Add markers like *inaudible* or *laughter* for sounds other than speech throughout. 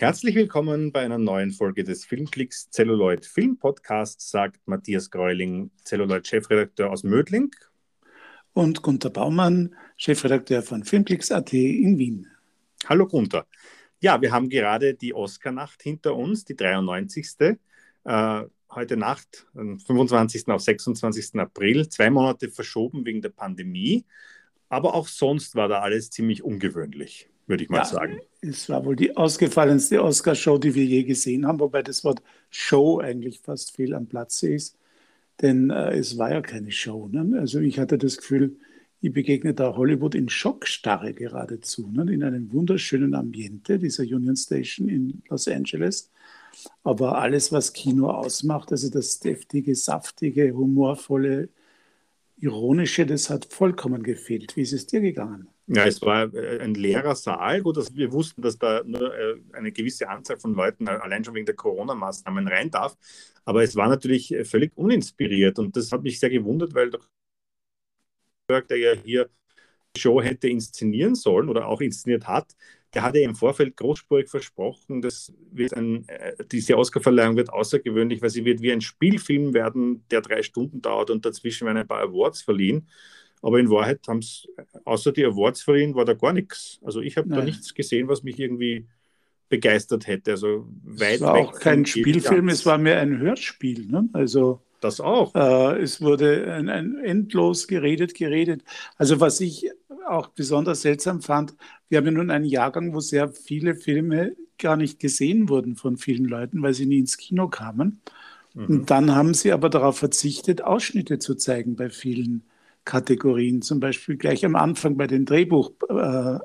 Herzlich willkommen bei einer neuen Folge des Filmklicks Celluloid Film Podcasts, sagt Matthias Greuling, Celluloid-Chefredakteur aus Mödling. Und Gunther Baumann, Chefredakteur von Filmklicks.at in Wien. Hallo Gunther. Ja, wir haben gerade die Oscar-Nacht hinter uns, die 93. Äh, heute Nacht, am 25. auf 26. April, zwei Monate verschoben wegen der Pandemie. Aber auch sonst war da alles ziemlich ungewöhnlich würde ich mal ja, sagen. Es war wohl die ausgefallenste Oscar-Show, die wir je gesehen haben, wobei das Wort Show eigentlich fast fehl am Platze ist, denn äh, es war ja keine Show. Ne? Also ich hatte das Gefühl, ich begegne da Hollywood in Schockstarre geradezu, ne? in einem wunderschönen Ambiente dieser Union Station in Los Angeles. Aber alles, was Kino ausmacht, also das deftige, saftige, humorvolle, ironische, das hat vollkommen gefehlt. Wie ist es dir gegangen? Ja, es war äh, ein leerer Saal. Gut, dass wir wussten, dass da nur äh, eine gewisse Anzahl von Leuten äh, allein schon wegen der Corona-Maßnahmen rein darf. Aber es war natürlich völlig uninspiriert und das hat mich sehr gewundert, weil der, der ja hier die Show hätte inszenieren sollen oder auch inszeniert hat, der hatte im Vorfeld großspurig versprochen, dass diese Oscarverleihung wird außergewöhnlich, weil sie wird wie ein Spielfilm werden, der drei Stunden dauert und dazwischen werden ein paar Awards verliehen. Aber in Wahrheit haben es, außer die Awards verliehen, war da gar nichts. Also ich habe da nichts gesehen, was mich irgendwie begeistert hätte. Also weit es war auch kein Spielfilm, es war mehr ein Hörspiel. Ne? Also das auch. Äh, es wurde ein, ein endlos geredet, geredet. Also was ich auch besonders seltsam fand, wir haben ja nun einen Jahrgang, wo sehr viele Filme gar nicht gesehen wurden von vielen Leuten, weil sie nie ins Kino kamen. Mhm. Und dann haben sie aber darauf verzichtet, Ausschnitte zu zeigen bei vielen Kategorien, zum Beispiel gleich am Anfang bei den Drehbuch. Äh,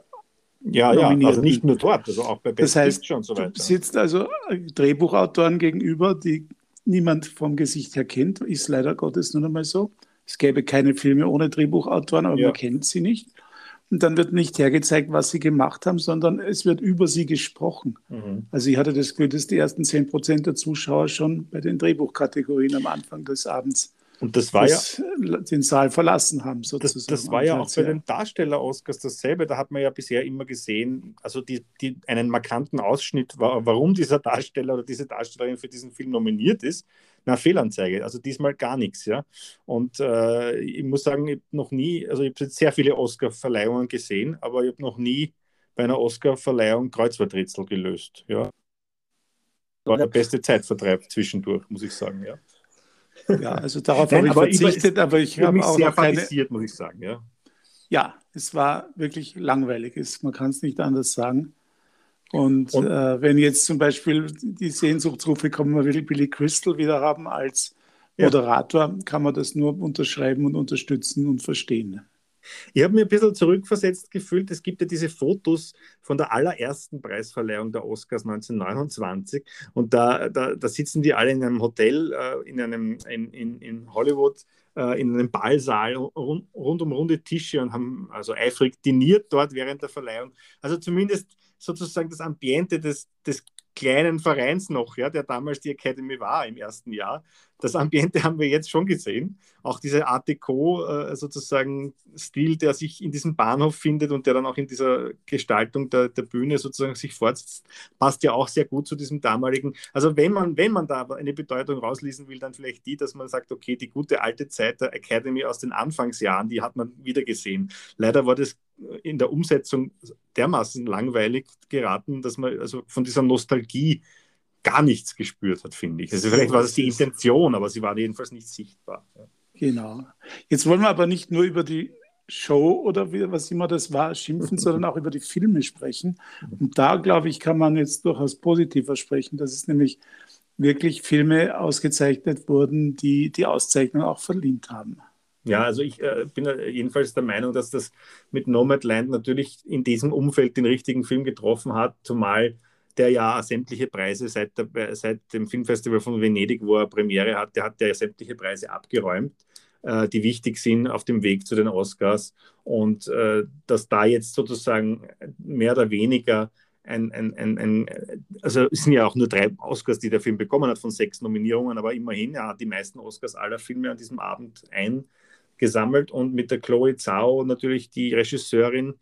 ja, ja, also nicht nur dort, also auch bei Best das heißt, und so weiter. Du sitzt also Drehbuchautoren gegenüber, die niemand vom Gesicht her kennt, ist leider Gottes nun einmal so. Es gäbe keine Filme ohne Drehbuchautoren, aber ja. man kennt sie nicht. Und dann wird nicht hergezeigt, was sie gemacht haben, sondern es wird über sie gesprochen. Mhm. Also ich hatte das Gefühl, dass die ersten 10 Prozent der Zuschauer schon bei den Drehbuchkategorien am Anfang des Abends und das war das, ja den Saal verlassen haben, sozusagen. Das, das war ja auch bei den Darsteller-Oscars dasselbe. Da hat man ja bisher immer gesehen, also die, die, einen markanten Ausschnitt, warum dieser Darsteller oder diese Darstellerin für diesen Film nominiert ist. Na, Fehlanzeige. Also diesmal gar nichts, ja. Und äh, ich muss sagen, ich habe noch nie, also ich habe sehr viele Oscar-Verleihungen gesehen, aber ich habe noch nie bei einer Oscar-Verleihung Kreuzworträtsel gelöst, ja. War der beste Zeitvertreib zwischendurch, muss ich sagen, ja. Ja, also darauf habe ich verzichtet, aber ich habe auch sehr noch keine... muss ich sagen, ja. Ja, es war wirklich langweilig. Man kann es nicht anders sagen. Und, Und äh, wenn jetzt zum Beispiel die Sehnsuchtsrufe kommen, man will Billy Crystal wieder haben als Moderator, ja. kann man das nur unterschreiben und unterstützen und verstehen. Ich habe mir ein bisschen zurückversetzt gefühlt. Es gibt ja diese Fotos von der allerersten Preisverleihung der Oscars 1929 und da, da, da sitzen die alle in einem Hotel äh, in, einem, in, in, in Hollywood äh, in einem Ballsaal rund, rund um runde Tische und haben also eifrig diniert dort während der Verleihung. Also zumindest sozusagen das Ambiente des, des kleinen Vereins noch, ja, der damals die Academy war im ersten Jahr. Das Ambiente haben wir jetzt schon gesehen. Auch diese Art Deco äh, sozusagen Stil, der sich in diesem Bahnhof findet und der dann auch in dieser Gestaltung der, der Bühne sozusagen sich fortsetzt, passt ja auch sehr gut zu diesem damaligen. Also wenn man, wenn man da eine Bedeutung rauslesen will, dann vielleicht die, dass man sagt, okay, die gute alte Zeit der Academy aus den Anfangsjahren, die hat man wieder gesehen. Leider war das in der Umsetzung dermaßen langweilig geraten, dass man also von dieser Nostalgie gar nichts gespürt hat, finde ich. Also vielleicht war das die Intention, aber sie war jedenfalls nicht sichtbar. Genau. Jetzt wollen wir aber nicht nur über die Show oder wie, was immer das war, schimpfen, *laughs* sondern auch über die Filme sprechen. Und da, glaube ich, kann man jetzt durchaus positiver sprechen, dass es nämlich wirklich Filme ausgezeichnet wurden, die die Auszeichnung auch verdient haben. Ja, also ich äh, bin jedenfalls der Meinung, dass das mit Nomadland natürlich in diesem Umfeld den richtigen Film getroffen hat, zumal der ja sämtliche Preise seit, der, seit dem Filmfestival von Venedig, wo er Premiere hat, der hat ja sämtliche Preise abgeräumt, äh, die wichtig sind auf dem Weg zu den Oscars. Und äh, dass da jetzt sozusagen mehr oder weniger ein, ein, ein, ein, also es sind ja auch nur drei Oscars, die der Film bekommen hat von sechs Nominierungen, aber immerhin, er hat die meisten Oscars aller Filme an diesem Abend ein gesammelt und mit der Chloe Zhao natürlich die Regisseurin,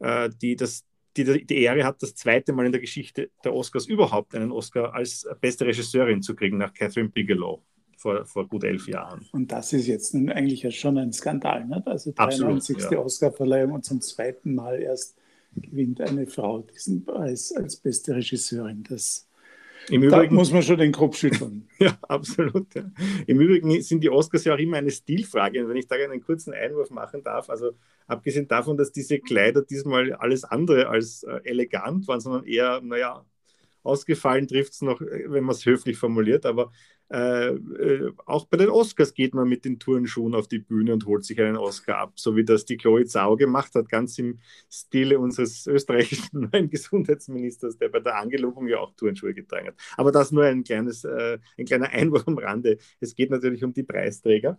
äh, die das die die Ehre hat, das zweite Mal in der Geschichte der Oscars überhaupt einen Oscar als beste Regisseurin zu kriegen, nach Catherine Bigelow vor, vor gut elf Jahren. Und das ist jetzt nun eigentlich ja schon ein Skandal. Ne? Also 93. Absolut, ja. Oscarverleihung und zum zweiten Mal erst gewinnt eine Frau diesen Preis als beste Regisseurin. Das im Übrigen, da muss man schon den Kopf schütteln. *laughs* ja, absolut. Ja. Im Übrigen sind die Oscars ja auch immer eine Stilfrage. Und wenn ich da einen kurzen Einwurf machen darf, also abgesehen davon, dass diese Kleider diesmal alles andere als äh, elegant waren, sondern eher, naja, ausgefallen trifft es noch, äh, wenn man es höflich formuliert, aber äh, äh, auch bei den Oscars geht man mit den Turnschuhen auf die Bühne und holt sich einen Oscar ab, so wie das die Chloe Zhao gemacht hat, ganz im Stile unseres österreichischen *laughs* neuen Gesundheitsministers, der bei der Angelobung ja auch Turnschuhe getragen hat. Aber das nur ein, kleines, äh, ein kleiner Einwurf am Rande. Es geht natürlich um die Preisträger.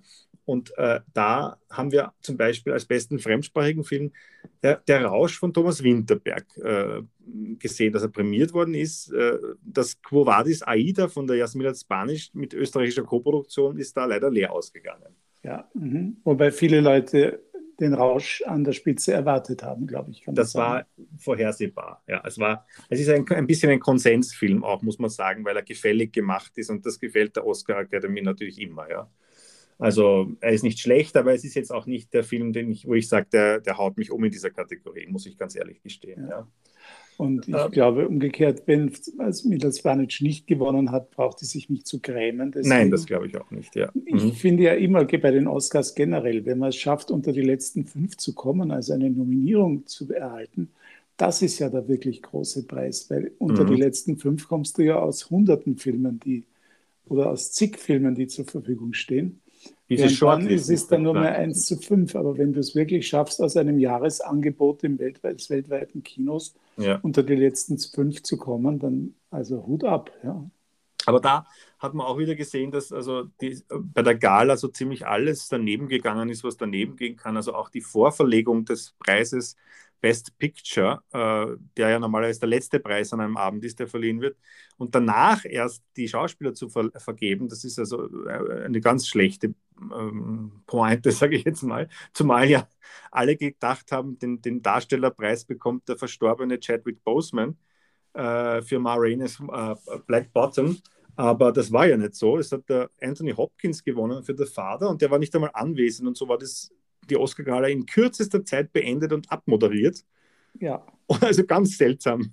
Und äh, da haben wir zum Beispiel als besten fremdsprachigen Film der, der Rausch von Thomas Winterberg äh, gesehen, dass er prämiert worden ist. Äh, das Quo Vadis Aida von der Jasmina Spanisch mit österreichischer Koproduktion ist da leider leer ausgegangen. Ja, mh. wobei viele Leute den Rausch an der Spitze erwartet haben, glaube ich. das war vorhersehbar. Ja, es, war, es ist ein, ein bisschen ein Konsensfilm auch, muss man sagen, weil er gefällig gemacht ist und das gefällt der Oscar Academy natürlich immer. Ja. Also er ist nicht schlecht, aber es ist jetzt auch nicht der Film, den ich, wo ich sage, der, der haut mich um in dieser Kategorie, muss ich ganz ehrlich gestehen. Ja. ja. Und ich äh, glaube umgekehrt, wenn Mittels Banic nicht gewonnen hat, braucht es sich nicht zu grämen. Deswegen, Nein, das glaube ich auch nicht, ja. Ich mhm. finde ja immer bei den Oscars generell, wenn man es schafft, unter die letzten fünf zu kommen, also eine Nominierung zu erhalten, das ist ja der wirklich große Preis, weil unter mhm. die letzten fünf kommst du ja aus hunderten Filmen, die oder aus zig Filmen, die zur Verfügung stehen. Diese dann ist es dann nur mehr 1 zu 5. Aber wenn du es wirklich schaffst, aus einem Jahresangebot im weltweit, des weltweiten Kinos ja. unter die letzten fünf zu kommen, dann also Hut ab. Ja. Aber da hat man auch wieder gesehen, dass also die, bei der Gala so ziemlich alles daneben gegangen ist, was daneben gehen kann. Also auch die Vorverlegung des Preises Best Picture, äh, der ja normalerweise der letzte Preis an einem Abend ist, der verliehen wird, und danach erst die Schauspieler zu ver vergeben, das ist also äh, eine ganz schlechte ähm, Pointe, *laughs* sage ich jetzt mal. Zumal ja alle gedacht haben, den, den Darstellerpreis bekommt der verstorbene Chadwick Boseman äh, für Ma Rainey's äh, Black Bottom. Aber das war ja nicht so. Es hat der Anthony Hopkins gewonnen für den Vater und der war nicht einmal anwesend. Und so war das die Oscar-Gala in kürzester Zeit beendet und abmoderiert. Ja. *laughs* Also ganz seltsam.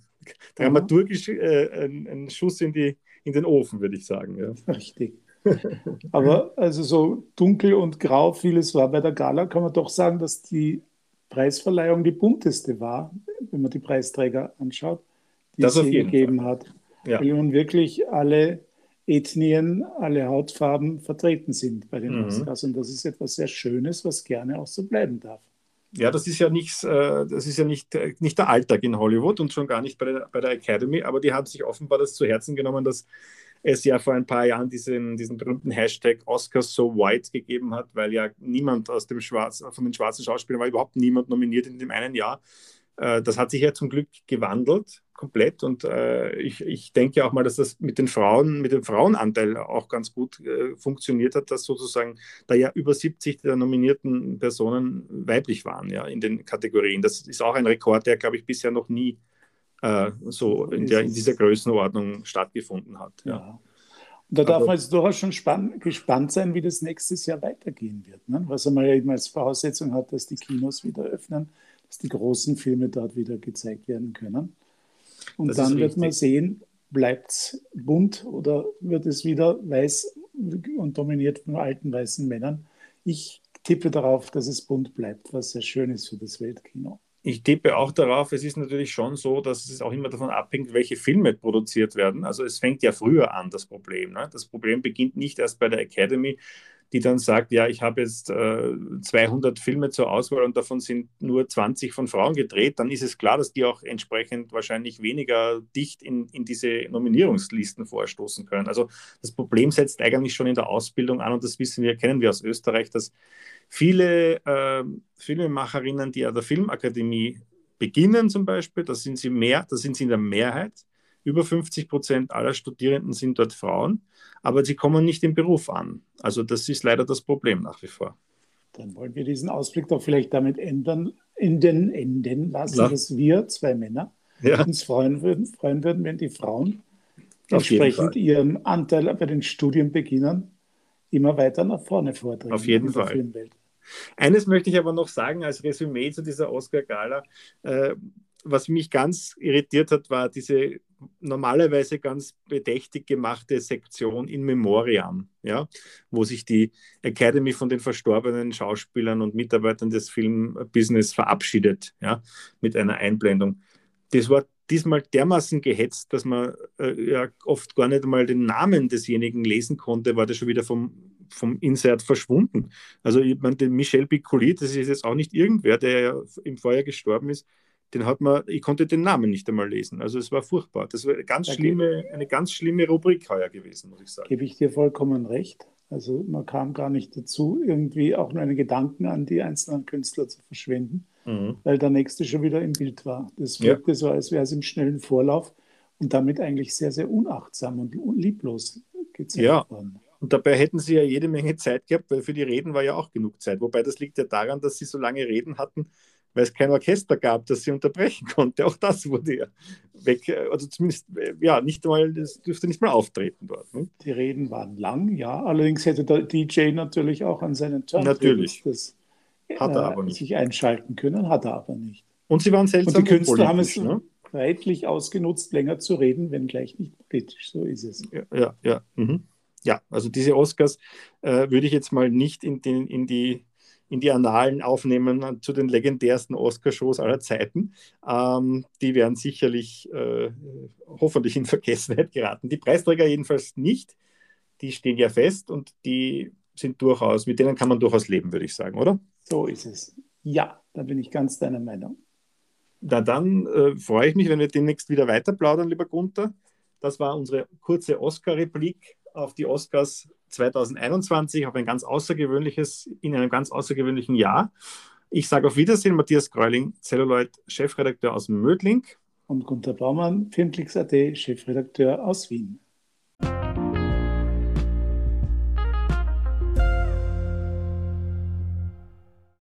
Dramaturgisch äh, ein, ein, Schuss in, die, in den Ofen, würde ich sagen. Ja. Richtig. Aber also so dunkel und grau vieles war bei der Gala, kann man doch sagen, dass die Preisverleihung die bunteste war, wenn man die Preisträger anschaut, die das es gegeben Fall. hat. Ja. Weil nun wirklich alle Ethnien, alle Hautfarben vertreten sind bei den mhm. Oscars. Und das ist etwas sehr Schönes, was gerne auch so bleiben darf. Ja, das ist ja nichts, äh, das ist ja nicht, äh, nicht der Alltag in Hollywood und schon gar nicht bei der, bei der Academy, aber die haben sich offenbar das zu Herzen genommen, dass es ja vor ein paar Jahren diesen, diesen berühmten Hashtag Oscars so white gegeben hat, weil ja niemand aus dem Schwarz, von den schwarzen Schauspielern war überhaupt niemand nominiert in dem einen Jahr. Äh, das hat sich ja zum Glück gewandelt, komplett. Und äh, ich, ich denke auch mal, dass das mit den Frauen, mit dem Frauenanteil auch ganz gut äh, funktioniert hat, dass sozusagen da ja über 70 der nominierten Personen weiblich waren, ja, in den Kategorien. Das ist auch ein Rekord, der, glaube ich, bisher noch nie äh, so in, der, in dieser Größenordnung stattgefunden hat. Ja. ja. Und da darf Aber, man jetzt durchaus schon spann, gespannt sein, wie das nächstes Jahr weitergehen wird. Ne? Was man ja eben als Voraussetzung hat, dass die Kinos wieder öffnen dass die großen Filme dort wieder gezeigt werden können. Und das dann wird man sehen, bleibt es bunt oder wird es wieder weiß und dominiert von alten weißen Männern. Ich tippe darauf, dass es bunt bleibt, was sehr schön ist für das Weltkino. Ich tippe auch darauf, es ist natürlich schon so, dass es auch immer davon abhängt, welche Filme produziert werden. Also es fängt ja früher an, das Problem. Ne? Das Problem beginnt nicht erst bei der Academy, die dann sagt, ja, ich habe jetzt äh, 200 Filme zur Auswahl und davon sind nur 20 von Frauen gedreht, dann ist es klar, dass die auch entsprechend wahrscheinlich weniger dicht in, in diese Nominierungslisten vorstoßen können. Also das Problem setzt eigentlich schon in der Ausbildung an und das wissen wir, kennen wir aus Österreich, dass viele äh, Filmemacherinnen, die an der Filmakademie beginnen zum Beispiel, da sind sie mehr, da sind sie in der Mehrheit, über 50 Prozent aller Studierenden sind dort Frauen, aber sie kommen nicht im Beruf an. Also das ist leider das Problem nach wie vor. Dann wollen wir diesen Ausblick doch vielleicht damit ändern. in den Enden lassen, ja. dass wir zwei Männer ja. uns freuen würden, freuen würden, wenn die Frauen entsprechend ihren Anteil bei den Studienbeginnern immer weiter nach vorne vordringen. Auf jeden Fall. Eines möchte ich aber noch sagen als Resümee zu dieser Oscar-Gala. Äh, was mich ganz irritiert hat, war diese normalerweise ganz bedächtig gemachte Sektion in Memoriam, ja, wo sich die Academy von den verstorbenen Schauspielern und Mitarbeitern des Filmbusiness verabschiedet, ja, mit einer Einblendung. Das war diesmal dermaßen gehetzt, dass man äh, ja oft gar nicht einmal den Namen desjenigen lesen konnte, war der schon wieder vom, vom Insert verschwunden. Also ich meine, Michel Piccoli, das ist jetzt auch nicht irgendwer, der ja im Feuer gestorben ist, den hat man, ich konnte den Namen nicht einmal lesen. Also es war furchtbar. Das war eine ganz, schlimme, eine ganz schlimme Rubrik heuer gewesen, muss ich sagen. Gebe ich dir vollkommen recht. Also man kam gar nicht dazu, irgendwie auch nur einen Gedanken an die einzelnen Künstler zu verschwenden, mhm. weil der nächste schon wieder im Bild war. Das wirkte ja. so, als wäre es im schnellen Vorlauf und damit eigentlich sehr, sehr unachtsam und lieblos gezeigt ja. worden. Und dabei hätten sie ja jede Menge Zeit gehabt, weil für die Reden war ja auch genug Zeit. Wobei das liegt ja daran, dass sie so lange Reden hatten, weil es kein Orchester gab, das sie unterbrechen *laughs* konnte. Auch das wurde ja weg, also zumindest, ja, nicht mal, das dürfte nicht mal auftreten dort. Ne? Die Reden waren lang, ja, allerdings hätte der DJ natürlich auch an seinen Turntables das hat er aber nicht. sich einschalten können, hat er aber nicht. Und sie waren seltsam Und die Künstler haben es ne? reichlich ausgenutzt, länger zu reden, wenngleich nicht politisch, so ist es. Ja, ja, ja. Mhm. ja also diese Oscars äh, würde ich jetzt mal nicht in, den, in die in die Annalen aufnehmen zu den legendärsten Oscar-Shows aller Zeiten. Ähm, die werden sicherlich äh, hoffentlich in Vergessenheit geraten. Die Preisträger jedenfalls nicht. Die stehen ja fest und die sind durchaus, mit denen kann man durchaus leben, würde ich sagen, oder? So ist es. Ja, da bin ich ganz deiner Meinung. Na dann äh, freue ich mich, wenn wir demnächst wieder weiter plaudern, lieber Gunther. Das war unsere kurze Oscar-Replik auf die Oscars 2021 auf ein ganz außergewöhnliches, in einem ganz außergewöhnlichen Jahr. Ich sage auf Wiedersehen, Matthias Greuling, Celluloid, Chefredakteur aus Mödling. Und Gunter Baumann, Filmklicks.at, Chefredakteur aus Wien.